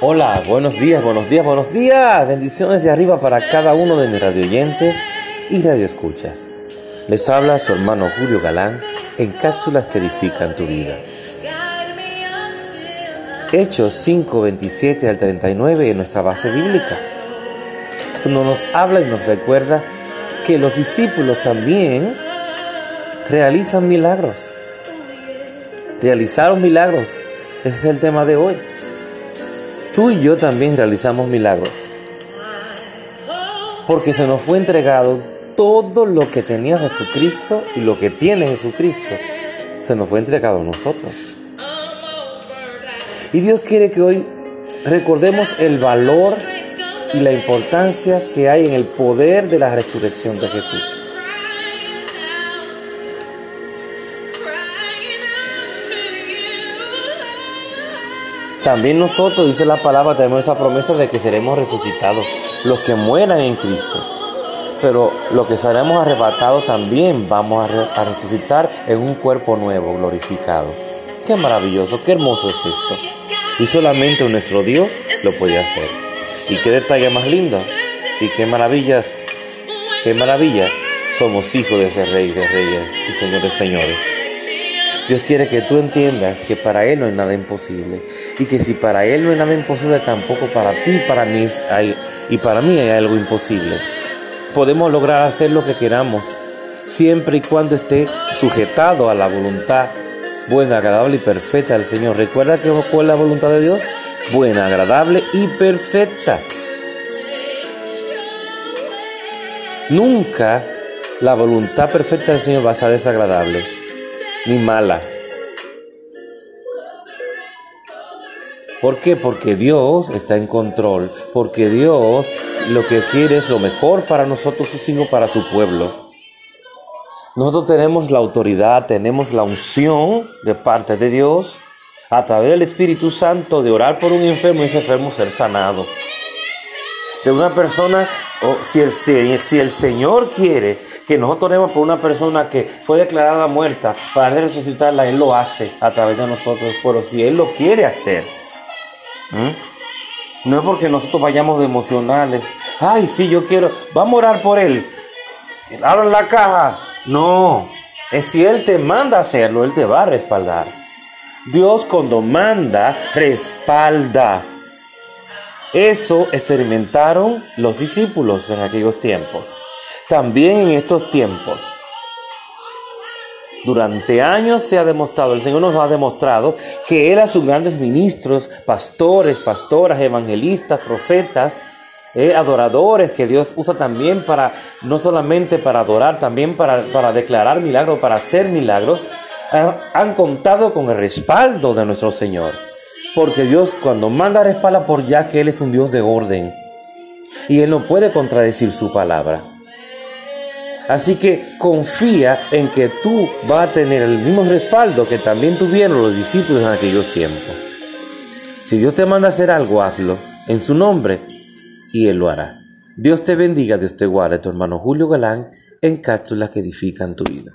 Hola, buenos días, buenos días, buenos días. Bendiciones de arriba para cada uno de mis radioyentes y radioescuchas. Les habla su hermano Julio Galán en cápsulas que edifican tu vida. Hechos 5, 27 al 39 en nuestra base bíblica. Nos habla y nos recuerda que los discípulos también realizan milagros. Realizaron milagros. Ese es el tema de hoy. Tú y yo también realizamos milagros. Porque se nos fue entregado todo lo que tenía Jesucristo y lo que tiene Jesucristo. Se nos fue entregado a nosotros. Y Dios quiere que hoy recordemos el valor y la importancia que hay en el poder de la resurrección de Jesús. También nosotros, dice la palabra, tenemos esa promesa de que seremos resucitados, los que mueran en Cristo. Pero los que seremos arrebatados también vamos a, resucitar en un cuerpo nuevo, glorificado. Qué maravilloso, qué hermoso es esto. Y solamente nuestro Dios lo puede hacer. Y qué detalle más lindo. Y qué maravillas, qué maravilla. Somos hijos de ese Rey de Reyes y Señor de Señores. Dios quiere que tú entiendas que para Él no hay nada imposible. Y que si para Él no hay nada imposible, tampoco para ti para mí y para mí hay algo imposible. Podemos lograr hacer lo que queramos, siempre y cuando esté sujetado a la voluntad buena, agradable y perfecta del Señor. Recuerda que cuál es la voluntad de Dios, buena, agradable y perfecta. Nunca la voluntad perfecta del Señor va a ser desagradable ni mala. ¿Por qué? Porque Dios está en control, porque Dios lo que quiere es lo mejor para nosotros, sus hijos, para su pueblo. Nosotros tenemos la autoridad, tenemos la unción de parte de Dios a través del Espíritu Santo de orar por un enfermo y ese enfermo ser sanado. De una persona, o si, el, si el Señor quiere que nosotros oremos por una persona que fue declarada muerta para resucitarla, Él lo hace a través de nosotros. Pero si Él lo quiere hacer, no es porque nosotros vayamos emocionales. Ay, sí, yo quiero, vamos a orar por Él. Abran la caja. No, es si Él te manda a hacerlo, Él te va a respaldar. Dios cuando manda, respalda. Eso experimentaron los discípulos en aquellos tiempos. También en estos tiempos, durante años se ha demostrado, el Señor nos ha demostrado que Él a sus grandes ministros, pastores, pastoras, evangelistas, profetas, eh, adoradores que Dios usa también para, no solamente para adorar, también para, para declarar milagros, para hacer milagros, han contado con el respaldo de nuestro Señor. Porque Dios cuando manda respalda por ya que Él es un Dios de orden. Y Él no puede contradecir su palabra. Así que confía en que tú vas a tener el mismo respaldo que también tuvieron los discípulos en aquellos tiempos. Si Dios te manda hacer algo, hazlo en su nombre y Él lo hará. Dios te bendiga, Dios te guarde, tu hermano Julio Galán, en cápsulas que edifican tu vida.